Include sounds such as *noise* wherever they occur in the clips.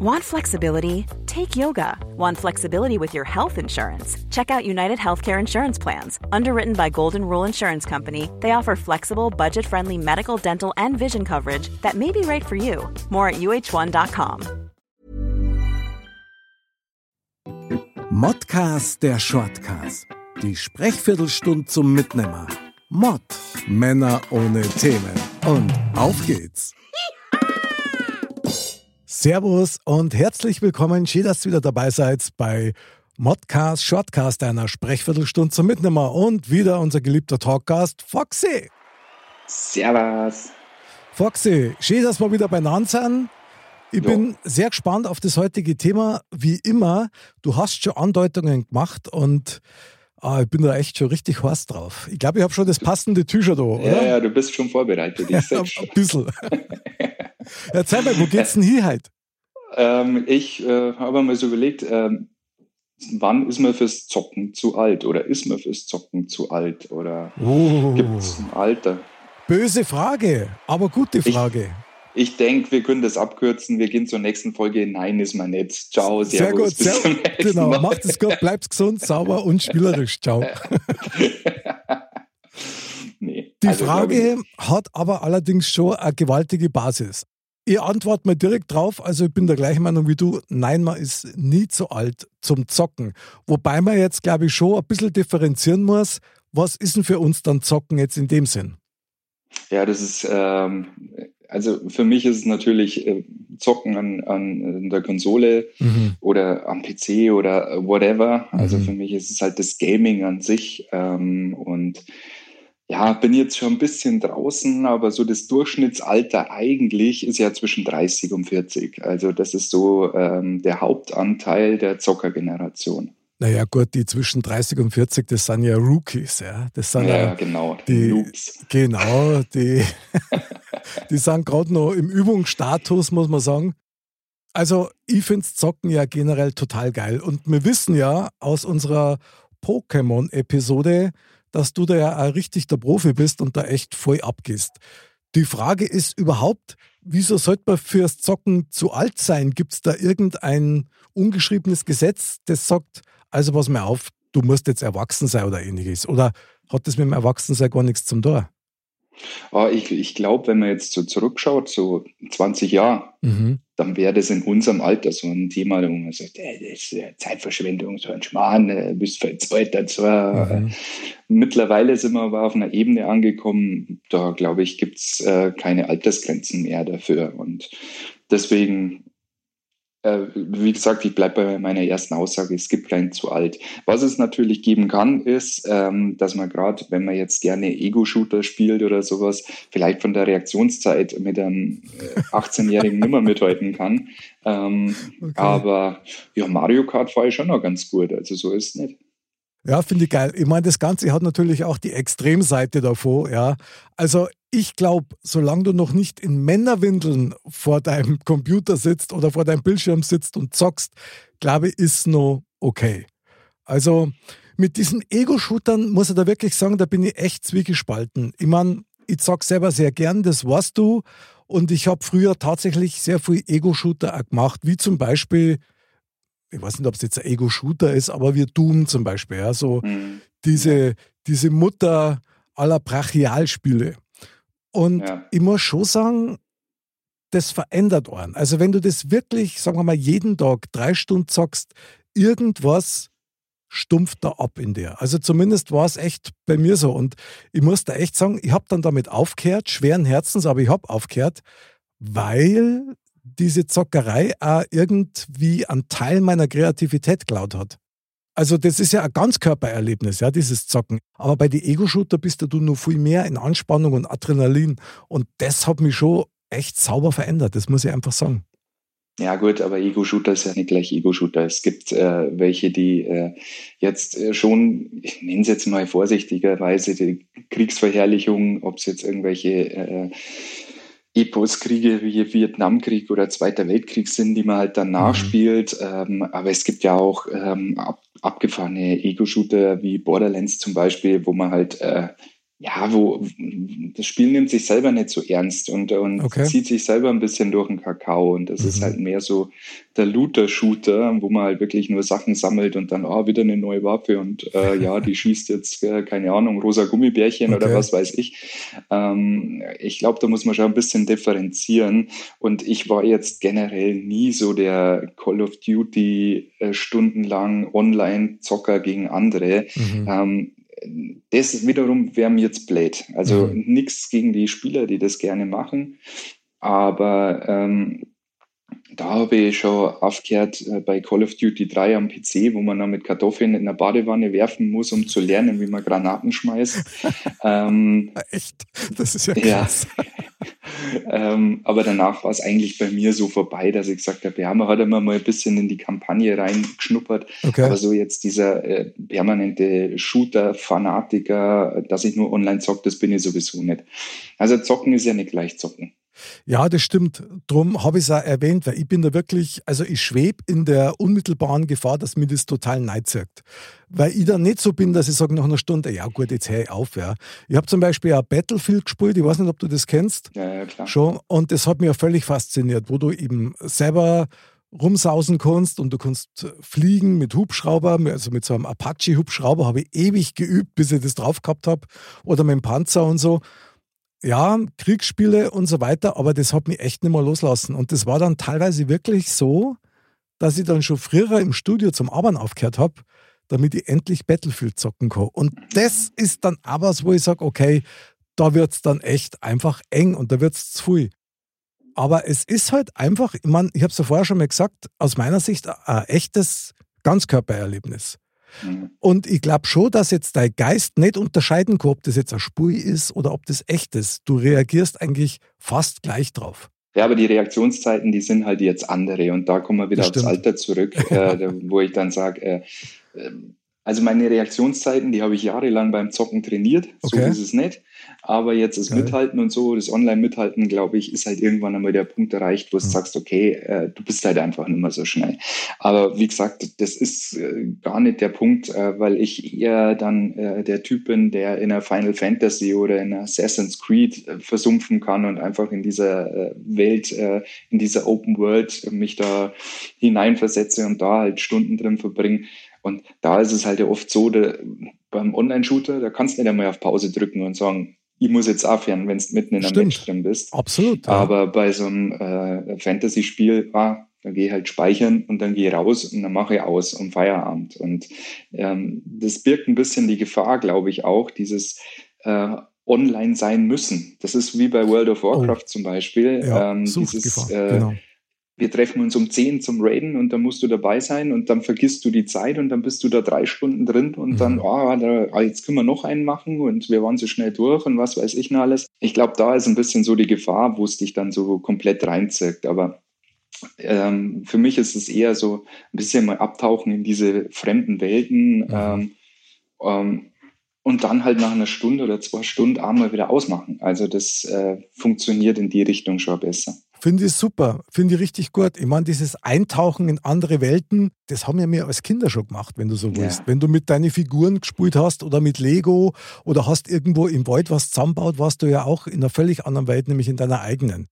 Want flexibility? Take yoga. Want flexibility with your health insurance? Check out United Healthcare Insurance Plans. Underwritten by Golden Rule Insurance Company, they offer flexible, budget friendly medical, dental, and vision coverage that may be right for you. More at uh1.com. Modcast der Shortcast. Die Sprechviertelstunde zum Mitnehmer. Mod. Männer ohne Themen. Und auf geht's. Servus und herzlich willkommen. Schön, dass ihr wieder dabei seid bei Modcast, Shortcast, einer Sprechviertelstunde zum Mitnehmer und wieder unser geliebter Talkcast, Foxy. Servus. Foxy, schön, dass wir wieder beieinander sind. Ich jo. bin sehr gespannt auf das heutige Thema. Wie immer, du hast schon Andeutungen gemacht und Ah, ich bin da echt schon richtig heiß drauf. Ich glaube, ich habe schon das passende Tücher da, oder? Ja, ja, du bist schon vorbereitet. Ich ja, *laughs* ein bisschen. *laughs* Erzähl mal, wo geht's denn hier heute? Ähm, ich äh, habe mal so überlegt, ähm, wann ist man fürs Zocken zu alt? Oder ist man fürs Zocken zu alt? Oder oh. gibt es ein Alter? Böse Frage, aber gute Frage. Ich, ich denke, wir können das abkürzen. Wir gehen zur nächsten Folge. Nein, ist man nicht. Ciao, servus. Sehr gut, sehr, genau. Mal. Macht es gut, bleibt gesund, sauber und spielerisch. Ciao. *laughs* nee, Die also, Frage hat aber allerdings schon eine gewaltige Basis. Ich antworte mal direkt drauf. Also ich bin der gleichen Meinung wie du. Nein, man ist nie zu alt zum Zocken. Wobei man jetzt, glaube ich, schon ein bisschen differenzieren muss. Was ist denn für uns dann Zocken jetzt in dem Sinn? Ja, das ist ähm, also für mich ist es natürlich äh, Zocken an, an der Konsole mhm. oder am PC oder whatever. Also mhm. für mich ist es halt das Gaming an sich. Ähm, und ja, bin jetzt schon ein bisschen draußen, aber so das Durchschnittsalter eigentlich ist ja zwischen 30 und 40. Also das ist so ähm, der Hauptanteil der Zockergeneration. Naja, gut, die zwischen 30 und 40, das sind ja Rookies, ja. Das sind ja, ja genau, die Noobs. Genau, die, *laughs* *laughs* die sind gerade noch im Übungsstatus, muss man sagen. Also, ich finde Zocken ja generell total geil. Und wir wissen ja aus unserer Pokémon-Episode, dass du da ja auch richtig der Profi bist und da echt voll abgehst. Die Frage ist überhaupt, wieso sollte man fürs Zocken zu alt sein? Gibt es da irgendein ungeschriebenes Gesetz, das sagt, also pass mir auf, du musst jetzt erwachsen sein oder ähnliches. Oder hat das mit dem Erwachsensein gar nichts zum tun? Oh, ich ich glaube, wenn man jetzt so zurückschaut, so 20 Jahre, mhm. dann wäre das in unserem Alter so ein Thema, wo man sagt, äh, das ist Zeitverschwendung, so ein Schmarrn, äh, bist verzweigt dazu. Mhm. Mittlerweile sind wir aber auf einer Ebene angekommen, da glaube ich, gibt es äh, keine Altersgrenzen mehr dafür. Und deswegen wie gesagt, ich bleibe bei meiner ersten Aussage, es gibt kein zu alt. Was es natürlich geben kann, ist, ähm, dass man gerade, wenn man jetzt gerne Ego-Shooter spielt oder sowas, vielleicht von der Reaktionszeit mit einem 18-Jährigen äh, nimmer mithalten kann. Ähm, okay. Aber ja, Mario Kart fahre ich schon noch ganz gut, also so ist es nicht. Ja, finde ich geil. Ich meine, das Ganze hat natürlich auch die Extremseite davor, ja. Also ich glaube, solange du noch nicht in Männerwindeln vor deinem Computer sitzt oder vor deinem Bildschirm sitzt und zockst, glaube ich, ist noch okay. Also mit diesen Ego-Shootern muss ich da wirklich sagen, da bin ich echt zwiegespalten. Ich meine, ich zock selber sehr gern, das weißt du. Und ich habe früher tatsächlich sehr viel Ego-Shooter gemacht, wie zum Beispiel, ich weiß nicht, ob es jetzt ein Ego-Shooter ist, aber wir Doom zum Beispiel. Ja, so mhm. diese, diese Mutter aller Brachialspiele. Und ja. ich muss schon sagen, das verändert einen. Also wenn du das wirklich, sagen wir mal, jeden Tag drei Stunden zockst, irgendwas stumpft da ab in dir. Also zumindest war es echt bei mir so. Und ich muss da echt sagen, ich habe dann damit aufgehört, schweren Herzens, aber ich habe aufgehört, weil diese Zockerei auch irgendwie einen Teil meiner Kreativität geklaut hat. Also das ist ja ein Ganzkörpererlebnis, ja, dieses Zocken. Aber bei den Ego-Shooter bist du nur viel mehr in Anspannung und Adrenalin. Und das hat mich schon echt sauber verändert, das muss ich einfach sagen. Ja gut, aber Ego-Shooter ist ja nicht gleich Ego-Shooter. Es gibt äh, welche, die äh, jetzt äh, schon, ich nenne es jetzt mal vorsichtigerweise, die Kriegsverherrlichung, ob es jetzt irgendwelche äh, Eposkriege wie Vietnamkrieg oder Zweiter Weltkrieg sind, die man halt dann mhm. nachspielt. Mhm. Ähm, aber es gibt ja auch ähm, ab, abgefahrene Ego-Shooter wie Borderlands zum Beispiel, wo man halt äh, ja, wo das Spiel nimmt sich selber nicht so ernst und, und okay. zieht sich selber ein bisschen durch den Kakao. Und das mhm. ist halt mehr so der Looter-Shooter, wo man halt wirklich nur Sachen sammelt und dann, ah, wieder eine neue Waffe und äh, ja, *laughs* die schießt jetzt, äh, keine Ahnung, rosa Gummibärchen okay. oder was weiß ich. Ähm, ich glaube, da muss man schon ein bisschen differenzieren. Und ich war jetzt generell nie so der Call of Duty äh, stundenlang Online-Zocker gegen andere. Mhm. Ähm, das wiederum wäre mir jetzt blöd. Also mhm. nichts gegen die Spieler, die das gerne machen. Aber ähm, da habe ich schon aufgehört äh, bei Call of Duty 3 am PC, wo man dann mit Kartoffeln in der Badewanne werfen muss, um zu lernen, wie man Granaten schmeißt. *laughs* ähm, Echt? Das ist ja krass. Ja. *laughs* ähm, aber danach war es eigentlich bei mir so vorbei, dass ich gesagt habe, ja, man hat immer mal ein bisschen in die Kampagne reingeschnuppert. Okay. Aber so jetzt dieser äh, permanente Shooter-Fanatiker, dass ich nur online zocke, das bin ich sowieso nicht. Also zocken ist ja nicht gleich zocken. Ja, das stimmt. Drum habe ich es auch erwähnt, weil ich bin da wirklich, also ich schwebe in der unmittelbaren Gefahr, dass mir das total neizirkt. Weil ich dann nicht so bin, dass ich sage nach einer Stunde, ja gut, jetzt höre ich auf. Ja. Ich habe zum Beispiel auch Battlefield gespielt, ich weiß nicht, ob du das kennst. Ja, ja, klar. Schon. Und das hat mich ja völlig fasziniert, wo du eben selber rumsausen kannst und du kannst fliegen mit Hubschrauber, also mit so einem Apache-Hubschrauber habe ich ewig geübt, bis ich das drauf gehabt habe oder mit dem Panzer und so ja, Kriegsspiele und so weiter, aber das hat mich echt nicht mehr loslassen. Und das war dann teilweise wirklich so, dass ich dann schon früher im Studio zum Arbeiten aufgehört habe, damit ich endlich Battlefield zocken kann. Und das ist dann aber was, wo ich sage, okay, da wird es dann echt einfach eng und da wird es zu viel. Aber es ist halt einfach, ich meine, ich habe es ja vorher schon mal gesagt, aus meiner Sicht ein echtes Ganzkörpererlebnis. Mhm. Und ich glaube schon, dass jetzt dein Geist nicht unterscheiden kann, ob das jetzt ein Spur ist oder ob das echt ist. Du reagierst eigentlich fast gleich drauf. Ja, aber die Reaktionszeiten, die sind halt jetzt andere. Und da kommen wir wieder aufs Alter zurück, *laughs* äh, wo ich dann sage, äh, ähm, also meine Reaktionszeiten, die habe ich jahrelang beim Zocken trainiert. Okay. So ist es nicht. Aber jetzt das Geil. Mithalten und so, das Online-Mithalten, glaube ich, ist halt irgendwann einmal der Punkt erreicht, wo du mhm. sagst, okay, äh, du bist halt einfach nicht mehr so schnell. Aber wie gesagt, das ist äh, gar nicht der Punkt, äh, weil ich eher dann äh, der Typ bin, der in einer Final Fantasy oder in Assassin's Creed äh, versumpfen kann und einfach in dieser äh, Welt, in dieser Open World mich da hineinversetze und da halt Stunden drin verbringe. Und da ist es halt ja oft so, der, beim Online-Shooter, da kannst du nicht einmal auf Pause drücken und sagen, ich muss jetzt aufhören, wenn du mitten in einem Stimmt. Match drin bist. Absolut. Ja. Aber bei so einem äh, Fantasy-Spiel, ah, dann gehe ich halt speichern und dann gehe ich raus und dann mache ich aus um Feierabend. Und ähm, das birgt ein bisschen die Gefahr, glaube ich, auch, dieses äh, online sein müssen. Das ist wie bei World of Warcraft oh. zum Beispiel. Ja, ähm, dieses, äh, genau wir treffen uns um 10 zum Raiden und dann musst du dabei sein und dann vergisst du die Zeit und dann bist du da drei Stunden drin und mhm. dann, oh, da, ah, jetzt können wir noch einen machen und wir waren so schnell durch und was weiß ich noch alles. Ich glaube, da ist ein bisschen so die Gefahr, wo es dich dann so komplett reinzirkt. Aber ähm, für mich ist es eher so ein bisschen mal abtauchen in diese fremden Welten. Mhm. Ähm, ähm, und dann halt nach einer Stunde oder zwei Stunden einmal wieder ausmachen. Also das äh, funktioniert in die Richtung schon besser. Finde ich super, finde ich richtig gut. Ich meine, dieses Eintauchen in andere Welten, das haben ja wir als Kinder schon gemacht, wenn du so willst. Ja. Wenn du mit deinen Figuren gespielt hast oder mit Lego oder hast irgendwo im Wald was zusammenbaut, warst du ja auch in einer völlig anderen Welt, nämlich in deiner eigenen.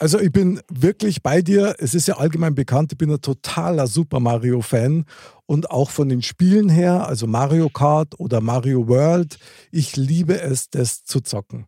Also ich bin wirklich bei dir. Es ist ja allgemein bekannt, ich bin ein totaler Super Mario-Fan und auch von den Spielen her, also Mario Kart oder Mario World, ich liebe es, das zu zocken.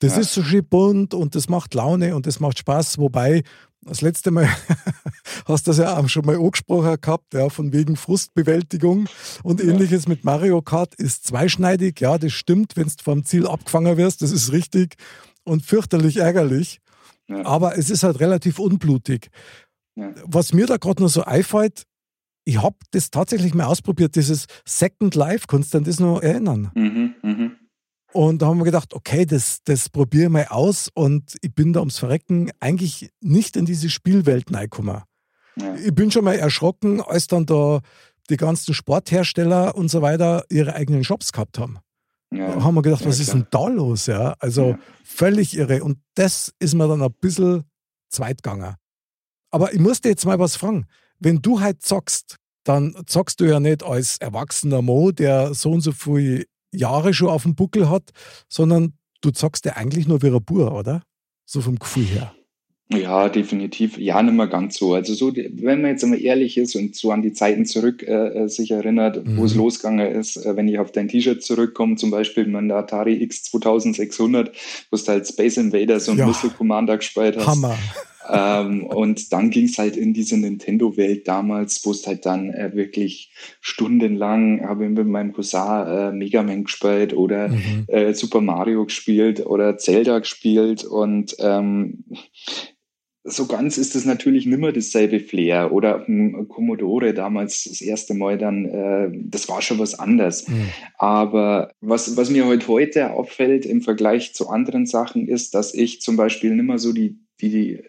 Das ja. ist so schön bunt und das macht Laune und das macht Spaß. Wobei, das letzte Mal *laughs* hast du das ja auch schon mal angesprochen gehabt, ja, von wegen Frustbewältigung und ja. ähnliches mit Mario Kart ist zweischneidig. Ja, das stimmt, wenn du vom Ziel abgefangen wirst, das ist richtig und fürchterlich ärgerlich. Ja. Aber es ist halt relativ unblutig. Was mir da gerade nur so einfällt, ich habe das tatsächlich mal ausprobiert, dieses Second Life, kannst du an das noch erinnern? Mhm, mh. Und da haben wir gedacht, okay, das, das probiere ich mal aus. Und ich bin da ums Verrecken eigentlich nicht in diese Spielwelt reingekommen. Ja. Ich bin schon mal erschrocken, als dann da die ganzen Sporthersteller und so weiter ihre eigenen Shops gehabt haben. Ja. Da haben wir gedacht, was ja, ist denn da los? Ja, also völlig irre. Und das ist mir dann ein bisschen zweitganger. Aber ich muss dir jetzt mal was fragen. Wenn du halt zockst, dann zockst du ja nicht als erwachsener Mo, der so und so viel Jahre schon auf dem Buckel hat, sondern du zockst ja eigentlich nur wie ein Bur, oder? So vom Gefühl her. Ja, definitiv. Ja, nicht mehr ganz so. Also so, wenn man jetzt einmal ehrlich ist und so an die Zeiten zurück äh, äh sich erinnert, mhm. wo es mhm. losgegangen ist, äh, wenn ich auf dein T-Shirt zurückkomme, zum Beispiel mit der Atari X 2600, wo du halt Space Invaders und ja. Missile Commander gespielt hast. Hammer. Ähm, und dann ging es halt in diese Nintendo-Welt damals, wo es halt dann äh, wirklich stundenlang habe ich mit meinem Cousin äh, Mega Man gespielt oder mhm. äh, Super Mario gespielt oder Zelda gespielt und ähm, so ganz ist es natürlich nimmer dasselbe Flair. Oder ein Commodore damals das erste Mal dann, äh, das war schon was anderes. Mhm. Aber was, was mir heute, heute auffällt im Vergleich zu anderen Sachen ist, dass ich zum Beispiel nimmer so die, die,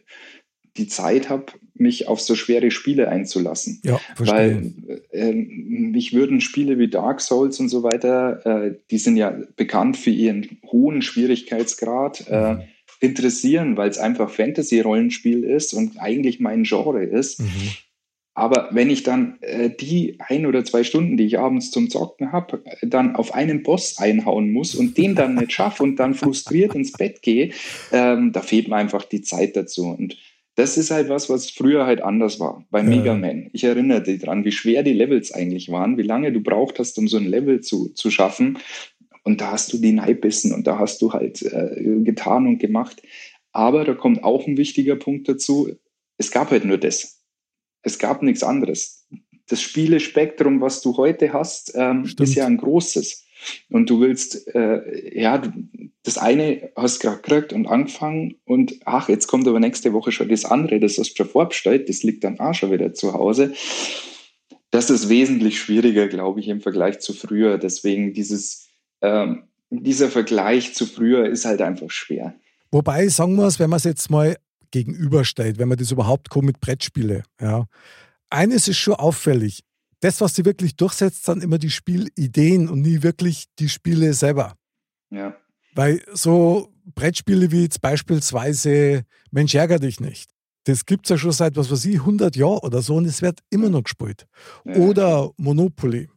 die Zeit habe, mich auf so schwere Spiele einzulassen. Ja, verstehe. Weil äh, mich würden Spiele wie Dark Souls und so weiter, äh, die sind ja bekannt für ihren hohen Schwierigkeitsgrad. Äh, mhm interessieren, weil es einfach Fantasy-Rollenspiel ist und eigentlich mein Genre ist. Mhm. Aber wenn ich dann äh, die ein oder zwei Stunden, die ich abends zum Zocken habe, dann auf einen Boss einhauen muss und den dann nicht *laughs* schaffe und dann frustriert ins Bett gehe, ähm, da fehlt mir einfach die Zeit dazu. Und das ist halt was, was früher halt anders war bei Mega Man. Ich erinnere dich dran, wie schwer die Levels eigentlich waren, wie lange du braucht hast, um so ein Level zu, zu schaffen. Und da hast du die Neibissen und da hast du halt äh, getan und gemacht. Aber da kommt auch ein wichtiger Punkt dazu. Es gab halt nur das. Es gab nichts anderes. Das Spielespektrum, was du heute hast, ähm, ist ja ein großes. Und du willst, äh, ja, das eine hast gerade gekriegt und angefangen und ach, jetzt kommt aber nächste Woche schon das andere, das hast du schon vorbestellt, das liegt dann auch schon wieder zu Hause. Das ist wesentlich schwieriger, glaube ich, im Vergleich zu früher. Deswegen dieses, ähm, dieser Vergleich zu früher ist halt einfach schwer. Wobei, sagen wir es, wenn man es jetzt mal gegenüberstellt, wenn man das überhaupt kommt mit Brettspiele, ja. Eines ist schon auffällig. Das, was sie wirklich durchsetzt, sind immer die Spielideen und nie wirklich die Spiele selber. Ja. Weil so Brettspiele wie jetzt beispielsweise Mensch ärger dich nicht. Das gibt es ja schon seit, was weiß ich, 100 Jahren oder so und es wird immer noch gespielt. Ja. Oder Monopoly.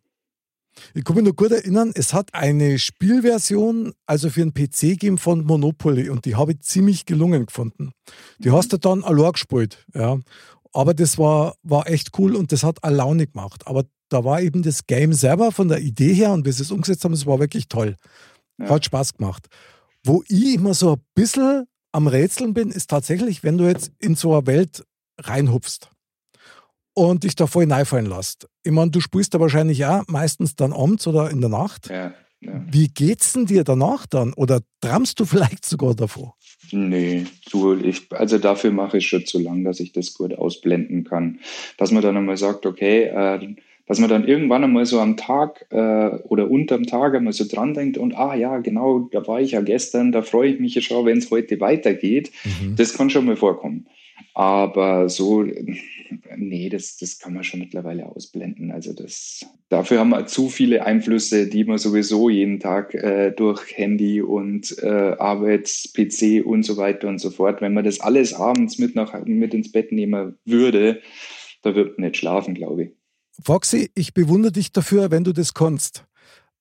Ich kann mich noch gut erinnern, es hat eine Spielversion, also für einen PC gegeben von Monopoly und die habe ich ziemlich gelungen gefunden. Die mhm. hast du dann allein gespielt, ja. Aber das war, war echt cool und das hat auch Laune gemacht. Aber da war eben das Game selber von der Idee her und wie sie es umgesetzt haben, das war wirklich toll. Ja. Hat Spaß gemacht. Wo ich immer so ein bisschen am Rätseln bin, ist tatsächlich, wenn du jetzt in so eine Welt reinhupfst und dich da voll reinfallen lässt. Ich meine, du spielst da wahrscheinlich auch meistens dann abends oder in der Nacht. Ja, ja. Wie geht's denn dir danach dann? Oder trammst du *laughs* vielleicht sogar davor? Nee, du, ich, also dafür mache ich schon zu lang, dass ich das gut ausblenden kann. Dass man dann einmal sagt, okay, äh, dass man dann irgendwann einmal so am Tag äh, oder unterm Tag einmal so dran denkt und ah ja, genau, da war ich ja gestern, da freue ich mich ja schon, wenn es heute weitergeht. Mhm. Das kann schon mal vorkommen. Aber so, nee, das, das kann man schon mittlerweile ausblenden. Also das, dafür haben wir zu viele Einflüsse, die man sowieso jeden Tag äh, durch Handy und äh, Arbeits, PC und so weiter und so fort. Wenn man das alles abends mit, nach, mit ins Bett nehmen würde, da wird man nicht schlafen, glaube ich. Foxy, ich bewundere dich dafür, wenn du das kannst.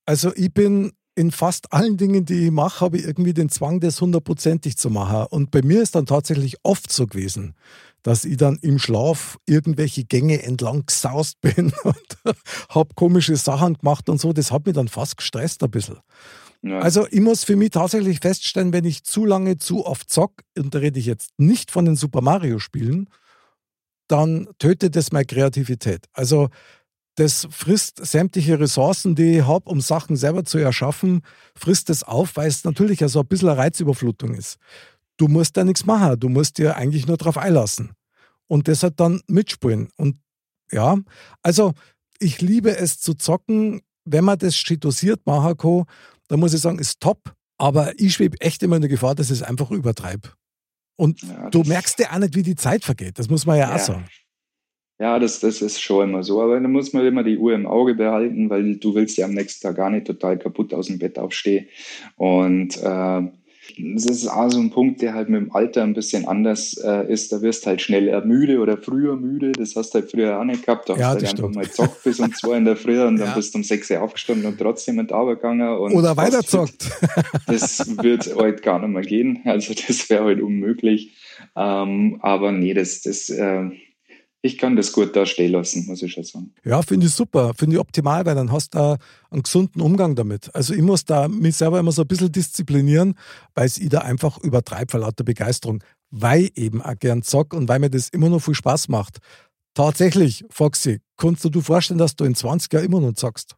Also ich bin in fast allen Dingen, die ich mache, habe ich irgendwie den Zwang, das hundertprozentig zu machen. Und bei mir ist dann tatsächlich oft so gewesen, dass ich dann im Schlaf irgendwelche Gänge entlang gesaust *laughs* bin und habe komische Sachen gemacht und so. Das hat mich dann fast gestresst ein bisschen. Ja. Also ich muss für mich tatsächlich feststellen, wenn ich zu lange zu oft zock, und da rede ich jetzt nicht von den Super Mario Spielen, dann tötet das meine Kreativität. Also das frisst sämtliche Ressourcen, die ich habe, um Sachen selber zu erschaffen, frisst es auf, weil es natürlich ja so ein bisschen eine Reizüberflutung ist. Du musst da nichts machen, du musst dir eigentlich nur darauf einlassen und deshalb dann mitspielen. Und ja, also ich liebe es zu zocken, wenn man das dosiert machen kann, dann muss ich sagen, ist top, aber ich schwebe echt immer in der Gefahr, dass ich es einfach übertreibe. Und ja, du merkst ja auch nicht, wie die Zeit vergeht, das muss man ja, ja. auch sagen. Ja, das, das ist schon immer so. Aber da muss man immer die Uhr im Auge behalten, weil du willst ja am nächsten Tag gar nicht total kaputt aus dem Bett aufstehen. Und äh, Das ist auch so ein Punkt, der halt mit dem Alter ein bisschen anders äh, ist. Da wirst halt schneller müde oder früher müde. Das hast du halt früher auch nicht gehabt. Da ja, hast du halt einfach mal zockt bis um zwei in der Früh und dann ja. bist du um sechs Uhr aufgestanden und trotzdem Arbeit gegangen. oder weiterzockt. *laughs* Das wird heute gar nicht mehr gehen. Also das wäre heute halt unmöglich. Ähm, aber nee, das, das äh, ich kann das gut da stehen lassen, muss ich schon sagen. Ja, finde ich super, finde ich optimal, weil dann hast du da einen gesunden Umgang damit. Also ich muss da mich selber immer so ein bisschen disziplinieren, weil es ich da einfach übertreibe vor lauter Begeisterung, weil eben auch gern zock und weil mir das immer noch viel Spaß macht. Tatsächlich, Foxy, kannst du dir vorstellen, dass du in 20 Jahren immer noch zockst?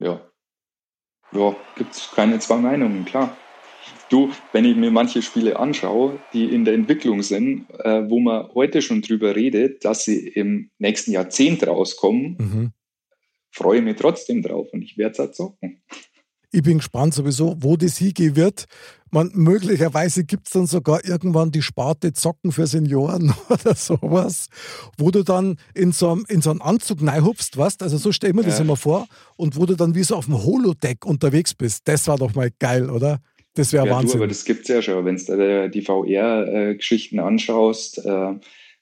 Ja. Ja, gibt es keine zwei Meinungen, klar. Du, wenn ich mir manche Spiele anschaue, die in der Entwicklung sind, äh, wo man heute schon drüber redet, dass sie im nächsten Jahrzehnt rauskommen, mhm. freue ich mich trotzdem drauf und ich werde es auch zocken. Ich bin gespannt sowieso, wo das hingehen wird. Man, möglicherweise gibt es dann sogar irgendwann die Sparte Zocken für Senioren *laughs* oder sowas, wo du dann in so, einem, in so einen Anzug neihupst, weißt Also so stell ich mir ja. das immer vor. Und wo du dann wie so auf dem Holodeck unterwegs bist. Das war doch mal geil, oder? Das wäre ja, Wahnsinn. Du, aber das gibt es ja schon, wenn du die VR-Geschichten anschaust. Äh,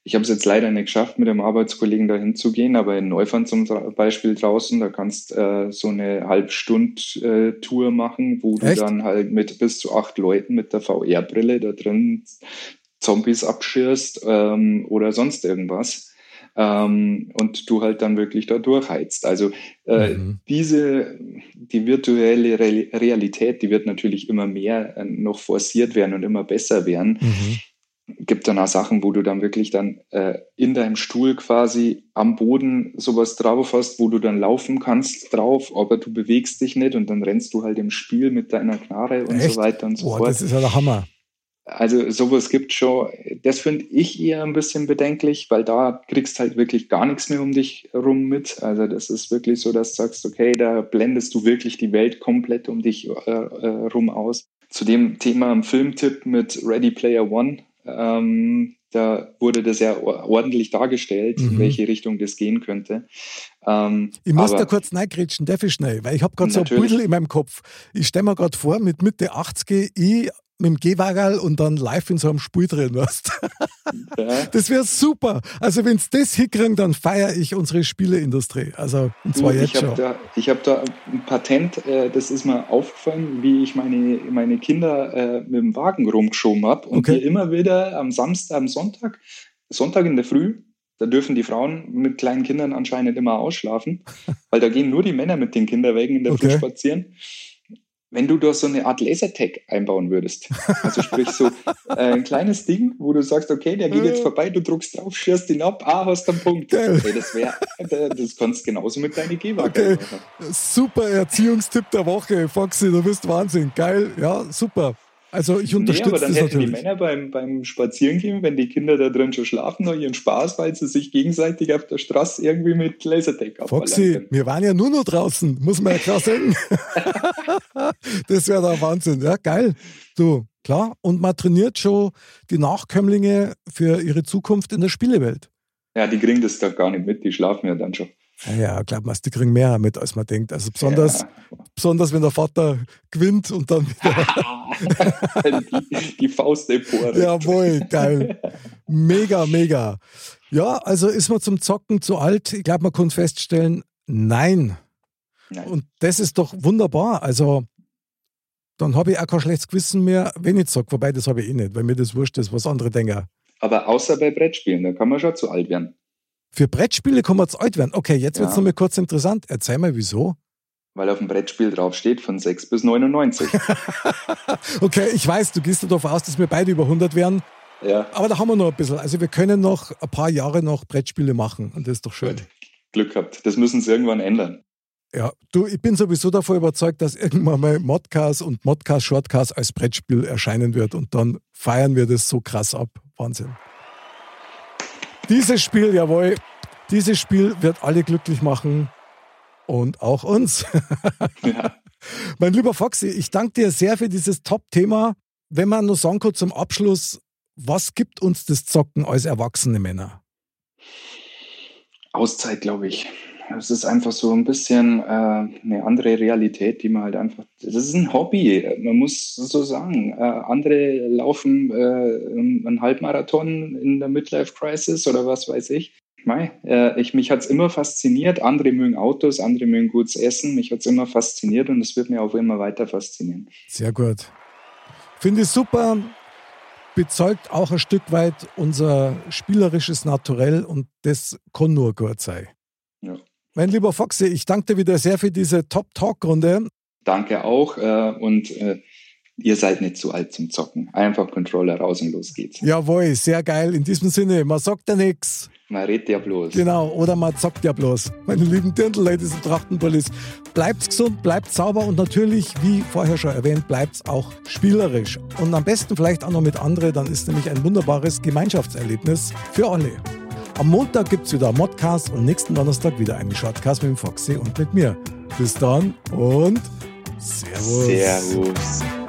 ich habe es jetzt leider nicht geschafft, mit einem Arbeitskollegen dahin zu gehen, aber in Neufern zum Beispiel draußen, da kannst äh, so eine Halbstund-Tour machen, wo du Echt? dann halt mit bis zu acht Leuten mit der VR-Brille da drin Zombies abschirst ähm, oder sonst irgendwas ähm, und du halt dann wirklich da durchheizt. Also äh, mhm. diese, die virtuelle Re Realität, die wird natürlich immer mehr äh, noch forciert werden und immer besser werden. Mhm gibt dann auch Sachen, wo du dann wirklich dann äh, in deinem Stuhl quasi am Boden sowas drauf hast, wo du dann laufen kannst drauf, aber du bewegst dich nicht und dann rennst du halt im Spiel mit deiner Knarre und Echt? so weiter und so Boah, fort. Das ist ja der Hammer. Also sowas gibt schon, das finde ich eher ein bisschen bedenklich, weil da kriegst halt wirklich gar nichts mehr um dich rum mit. Also das ist wirklich so, dass du sagst, okay, da blendest du wirklich die Welt komplett um dich äh, äh, rum aus. Zu dem Thema im Filmtipp mit Ready Player One, ähm, da wurde das ja ordentlich dargestellt, mhm. in welche Richtung das gehen könnte. Ähm, ich muss da kurz reingrätschen, darf ich schnell, weil ich habe gerade so ein Büdel in meinem Kopf. Ich stelle mir gerade vor, mit Mitte 80 ich mit dem Gehwagerl und dann live in so einem Spiel drin wirst. Ja. Das wäre super. Also wenn es das hinkriegen, dann feiere ich unsere Spieleindustrie. Also und zwar du, jetzt ich schon. Da, ich habe da ein Patent, äh, das ist mir aufgefallen, wie ich meine, meine Kinder äh, mit dem Wagen rumgeschoben habe und okay. immer wieder am Samstag, am Sonntag, Sonntag in der Früh, da dürfen die Frauen mit kleinen Kindern anscheinend immer ausschlafen, *laughs* weil da gehen nur die Männer mit den Kinderwägen in der okay. Früh spazieren wenn du da so eine Art Lasertag einbauen würdest. Also sprich so *laughs* äh, ein kleines Ding, wo du sagst, okay, der geht jetzt vorbei, du druckst drauf, schierst ihn ab, ah, hast einen Punkt. Geil. Okay, das wäre, das kannst du genauso mit deinen Gehwagen okay. machen. Super Erziehungstipp der Woche, Foxy, du bist Wahnsinn. Geil, ja, super. Also ich unterstütze nee, aber dann hätten die Männer beim, beim Spazierengehen, wenn die Kinder da drin schon schlafen, noch ihren Spaß, weil sie sich gegenseitig auf der Straße irgendwie mit Lasertag Foxy, wir waren ja nur noch draußen, muss man ja klar sagen. *laughs* das wäre der Wahnsinn. Ja, geil. Du, klar. Und man trainiert schon die Nachkömmlinge für ihre Zukunft in der Spielewelt. Ja, die kriegen das doch gar nicht mit, die schlafen ja dann schon. Ja, glaubt man, die kriegen mehr mit, als man denkt. Also besonders, ja. besonders wenn der Vater gewinnt und dann wieder. die, *laughs* die Faust empor. Jawohl, geil. Mega, mega. Ja, also ist man zum Zocken zu alt? Ich glaube, man kann feststellen, nein. nein. Und das ist doch wunderbar. Also dann habe ich auch kein schlechtes Gewissen mehr, wenn ich zocke. Wobei, das habe ich eh nicht, weil mir das wurscht ist, was andere denken. Aber außer bei Brettspielen, da kann man schon zu alt werden. Für Brettspiele kann man zu alt werden. Okay, jetzt wird es ja. nochmal kurz interessant. Erzähl mal, wieso? Weil auf dem Brettspiel draufsteht von 6 bis 99. *laughs* okay, ich weiß, du gehst davon aus, dass wir beide über 100 werden. Ja. Aber da haben wir noch ein bisschen. Also wir können noch ein paar Jahre noch Brettspiele machen und das ist doch schön. Gut. Glück gehabt. Das müssen sie irgendwann ändern. Ja, du, ich bin sowieso davon überzeugt, dass irgendwann mal Modcast und Modcast Shortcast als Brettspiel erscheinen wird und dann feiern wir das so krass ab. Wahnsinn. Dieses Spiel, jawohl, dieses Spiel wird alle glücklich machen und auch uns. *laughs* Ja. mein lieber Foxy, ich danke dir sehr für dieses Top-Thema. Wenn man nur sagen kann zum Abschluss, was gibt uns das Zocken als erwachsene Männer? Auszeit, glaube ich. Es ist einfach so ein bisschen äh, eine andere Realität, die man halt einfach, das ist ein Hobby, man muss so sagen. Äh, andere laufen äh, einen Halbmarathon in der Midlife Crisis oder was weiß ich. Mei, äh, ich, mich hat es immer fasziniert. Andere mögen Autos, andere mögen gutes Essen. Mich hat es immer fasziniert und es wird mir auch immer weiter faszinieren. Sehr gut. Finde ich super. Bezeugt auch ein Stück weit unser spielerisches Naturell und das kann nur gut sein. Mein lieber Foxy, ich danke dir wieder sehr für diese Top-Talk-Runde. Danke auch äh, und äh, ihr seid nicht zu alt zum Zocken. Einfach Controller raus und los geht's. Jawohl, sehr geil. In diesem Sinne, man sagt ja nichts. Man redet ja bloß. Genau, oder man zockt ja bloß. Meine lieben Dirndl-Ladies und Trachtenpolice, bleibt gesund, bleibt sauber und natürlich, wie vorher schon erwähnt, bleibt auch spielerisch. Und am besten vielleicht auch noch mit anderen, dann ist nämlich ein wunderbares Gemeinschaftserlebnis für alle. Am Montag gibt es wieder einen Modcast und nächsten Donnerstag wieder einen Shortcast mit dem Foxy und mit mir. Bis dann und Servus. Servus.